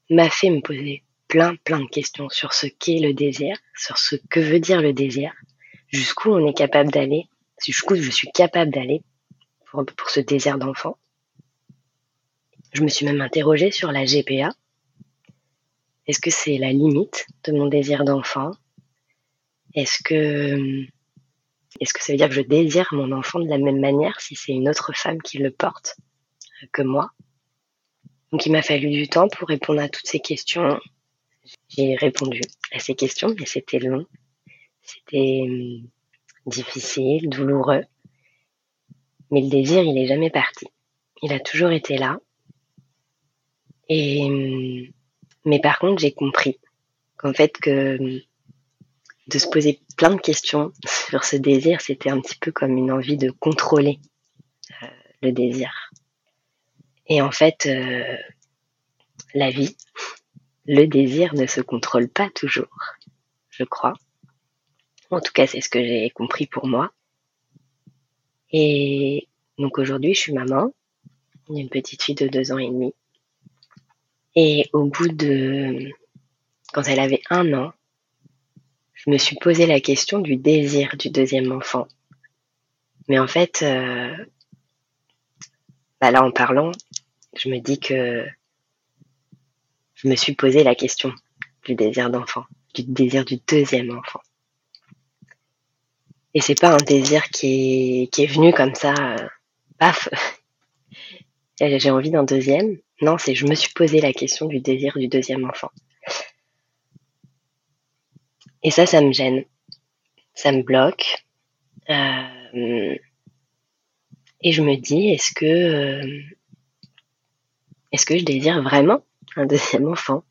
m'a fait me poser plein, plein de questions sur ce qu'est le désir, sur ce que veut dire le désir, jusqu'où on est capable d'aller, jusqu'où je suis capable d'aller pour, ce désir d'enfant. Je me suis même interrogée sur la GPA. Est-ce que c'est la limite de mon désir d'enfant? Est-ce que est-ce que ça veut dire que je désire mon enfant de la même manière si c'est une autre femme qui le porte que moi? Donc il m'a fallu du temps pour répondre à toutes ces questions. J'ai répondu à ces questions, mais c'était long, c'était hum, difficile, douloureux. Mais le désir, il est jamais parti. Il a toujours été là. Et hum, mais par contre, j'ai compris qu'en fait que hum, de se poser plein de questions sur ce désir, c'était un petit peu comme une envie de contrôler euh, le désir. Et en fait, euh, la vie, le désir ne se contrôle pas toujours, je crois. En tout cas, c'est ce que j'ai compris pour moi. Et donc aujourd'hui, je suis maman d'une petite fille de deux ans et demi. Et au bout de, quand elle avait un an, je me suis posé la question du désir du deuxième enfant. Mais en fait, euh, bah là en parlant, je me dis que je me suis posé la question du désir d'enfant, du désir du deuxième enfant. Et c'est pas un désir qui est, venu comme ça, euh, paf, j'ai envie d'un deuxième. Non, c'est je me suis posé la question du désir du deuxième enfant. Et ça, ça me gêne. Ça me bloque. Euh, et je me dis, est-ce que, euh, est-ce que je désire vraiment un deuxième enfant?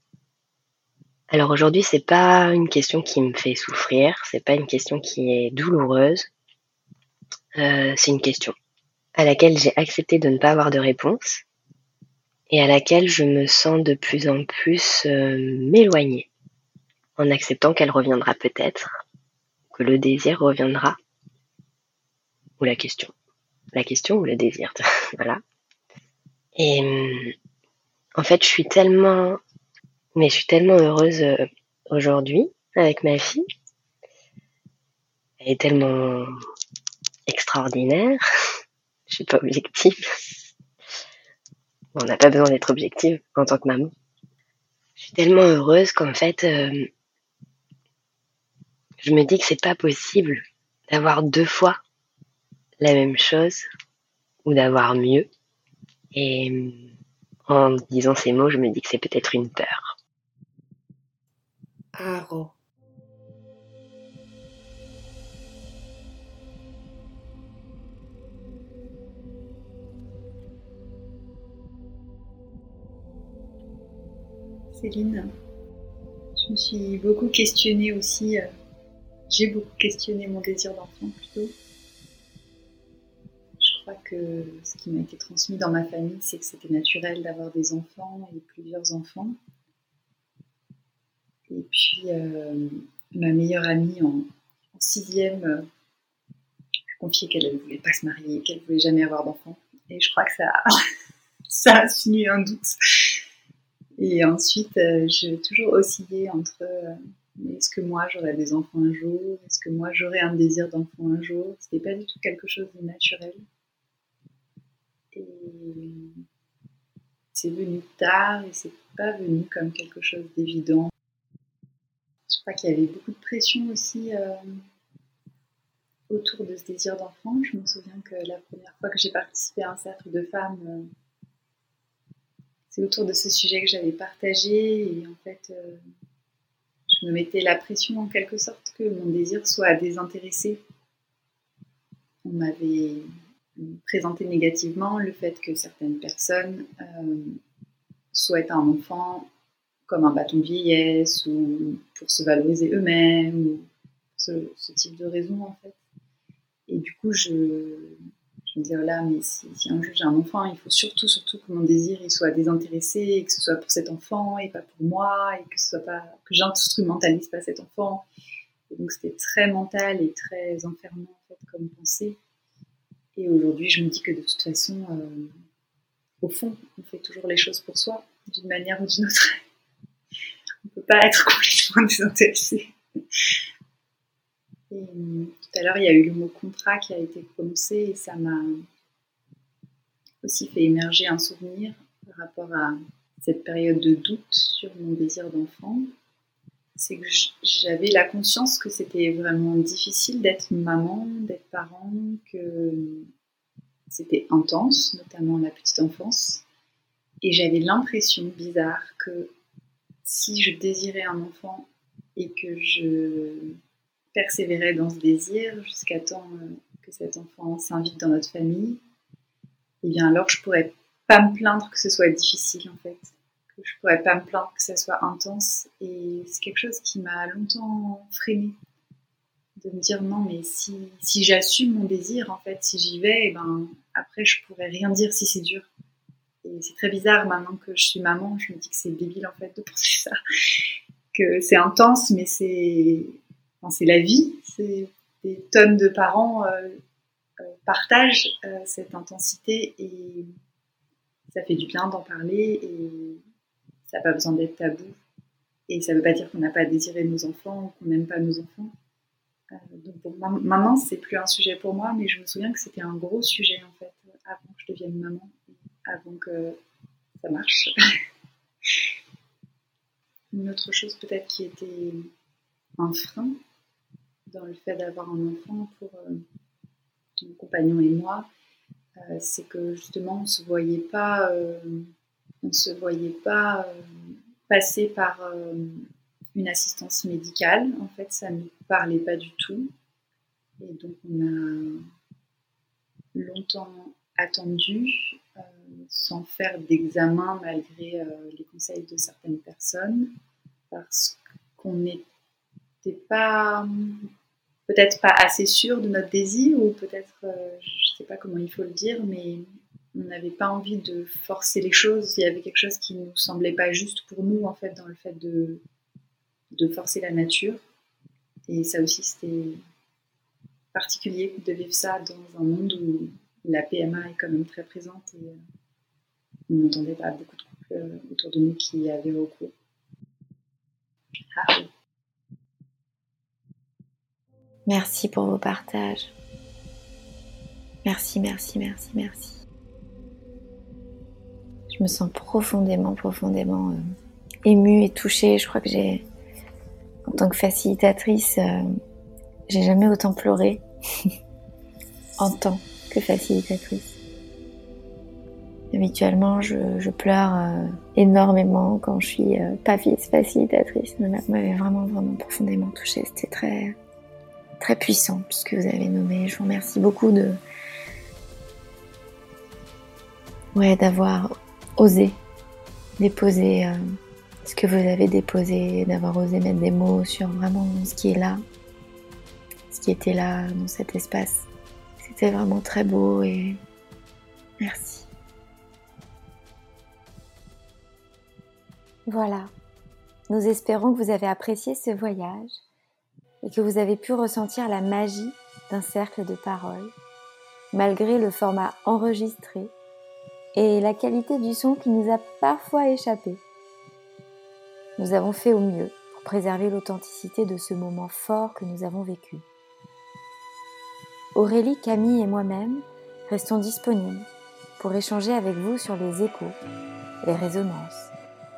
Alors aujourd'hui, c'est pas une question qui me fait souffrir, c'est pas une question qui est douloureuse. Euh, c'est une question à laquelle j'ai accepté de ne pas avoir de réponse et à laquelle je me sens de plus en plus m'éloigner en acceptant qu'elle reviendra peut-être, que le désir reviendra, ou la question, la question ou le désir, voilà. Et en fait, je suis tellement, mais je suis tellement heureuse euh, aujourd'hui avec ma fille. Elle est tellement extraordinaire. je suis pas objective. on n'a pas besoin d'être objective en tant que maman. Je suis tellement heureuse qu'en fait, euh, je me dis que c'est pas possible d'avoir deux fois la même chose ou d'avoir mieux. En disant ces mots, je me dis que c'est peut-être une peur. Aro. Céline, je me suis beaucoup questionnée aussi euh, j'ai beaucoup questionné mon désir d'enfant plutôt. Ce qui m'a été transmis dans ma famille, c'est que c'était naturel d'avoir des enfants et plusieurs enfants. Et puis, euh, ma meilleure amie en, sixième euh, confié qu'elle ne voulait pas se marier, qu'elle ne voulait jamais avoir d'enfant. Et je crois que ça, ça a signé un doute. Et ensuite, euh, j'ai toujours oscillé entre euh, est-ce que moi j'aurai des enfants un jour? Est-ce que moi j'aurai un désir d'enfant un jour? C'était pas du tout quelque chose de naturel. Et c'est venu tard et c'est pas venu comme quelque chose d'évident. Je crois qu'il y avait beaucoup de pression aussi euh, autour de ce désir d'enfant. Je me souviens que la première fois que j'ai participé à un cercle de femmes, c'est autour de ce sujet que j'avais partagé et en fait, euh, je me mettais la pression en quelque sorte que mon désir soit désintéressé. On m'avait présenté négativement le fait que certaines personnes euh, souhaitent un enfant comme un bâton de vieillesse ou pour se valoriser eux-mêmes, ou ce, type de raison en fait. Et du coup, je, me dire là, mais si, un jour j'ai un enfant, il faut surtout, surtout que mon désir il soit désintéressé, et que ce soit pour cet enfant et pas pour moi, et que ce soit pas que j'instrumentalise pas cet enfant. Et donc c'était très mental et très enfermant en fait comme pensée. Et aujourd'hui, je me dis que de toute façon, euh, au fond, on fait toujours les choses pour soi, d'une manière ou d'une autre. on peut pas être complètement désintéressé. Et, tout à l'heure, il y a eu le mot contrat qui a été prononcé et ça m'a aussi fait émerger un souvenir par rapport à cette période de doute sur mon désir d'enfant. C'est que j'avais la conscience que c'était vraiment difficile d'être maman, d'être parent, que c'était intense, notamment la petite enfance. Et j'avais l'impression bizarre que si je désirais un enfant et que je persévérer dans ce désir jusqu'à temps euh, que cet enfant s'invite dans notre famille, eh bien alors je pourrais pas me plaindre que ce soit difficile en fait, je pourrais pas me plaindre que ça soit intense. Et c'est quelque chose qui m'a longtemps freiné de me dire non mais si, si j'assume mon désir en fait, si j'y vais, et eh ben après je pourrais rien dire si c'est dur. Et c'est très bizarre maintenant que je suis maman, je me dis que c'est débile en fait de penser ça, que c'est intense mais c'est c'est la vie. Des tonnes de parents euh, euh, partagent euh, cette intensité et ça fait du bien d'en parler ça n'a pas besoin d'être tabou. Et ça ne veut pas dire qu'on n'a pas désiré nos enfants ou qu'on n'aime pas nos enfants. donc maintenant, c'est plus un sujet pour moi, mais je me souviens que c'était un gros sujet en fait, avant que je devienne maman, avant que ça marche. Une autre chose peut-être qui était un frein, dans le fait d'avoir un enfant pour euh, mon compagnon et moi, euh, c'est que justement on se voyait pas, euh, on se voyait pas passer par une assistance médicale. En fait, ça ne nous parlait pas du tout. Et donc on a longtemps attendu sans faire d'examen malgré les conseils de certaines personnes parce qu'on n'était pas peut-être pas assez sûr de notre désir, ou peut-être, euh, je ne sais pas comment il faut le dire, mais on n'avait pas envie de forcer les choses. Il y avait quelque chose qui ne nous semblait pas juste pour nous, en fait, dans le fait de, forcer la nature. Et ça aussi, c'était particulier de vivre ça dans un monde où la PMA est quand même très présente et euh, on n'entendait pas beaucoup de couples euh, autour de nous qui avaient recours. Ah, Merci pour vos partages. Merci, merci, merci, merci. Je me sens profondément, profondément euh, émue et touchée. Je crois que j'ai, en tant que facilitatrice, euh, j'ai jamais autant pleuré en tant que facilitatrice. Habituellement, je, pleure euh, énormément quand je suis pas facilitatrice. Mais là, m'avait vraiment, vraiment profondément touchée. C'était très, très puissant, ce que vous avez nommé. Je vous remercie beaucoup de ouais, d'avoir osé déposer euh, ce que vous avez déposé, d'avoir osé mettre des mots sur vraiment ce qui est là, ce qui était là dans cet espace. C'était vraiment très beau et merci. Voilà, nous espérons que vous avez apprécié ce voyage et que vous avez pu ressentir la magie d'un cercle de parole, malgré le format enregistré et la qualité du son qui nous a parfois échappé. Nous avons fait au mieux pour préserver l'authenticité de ce moment fort que nous avons vécu. Aurélie, Camille et moi-même restons disponibles pour échanger avec vous sur les échos, les résonances,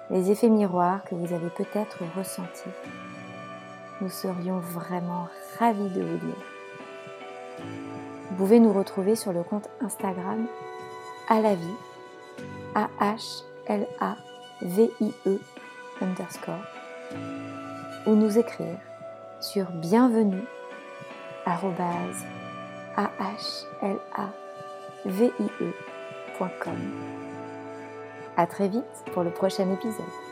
les effets miroirs que vous avez peut-être ressentis. Nous serions vraiment ravis de vous lire. Vous pouvez nous retrouver sur le compte Instagram à la vie, A-H-L-A-V-I-E ou nous écrire sur bienvenue a-h-l-a-v-i-e.com. À très vite pour le prochain épisode.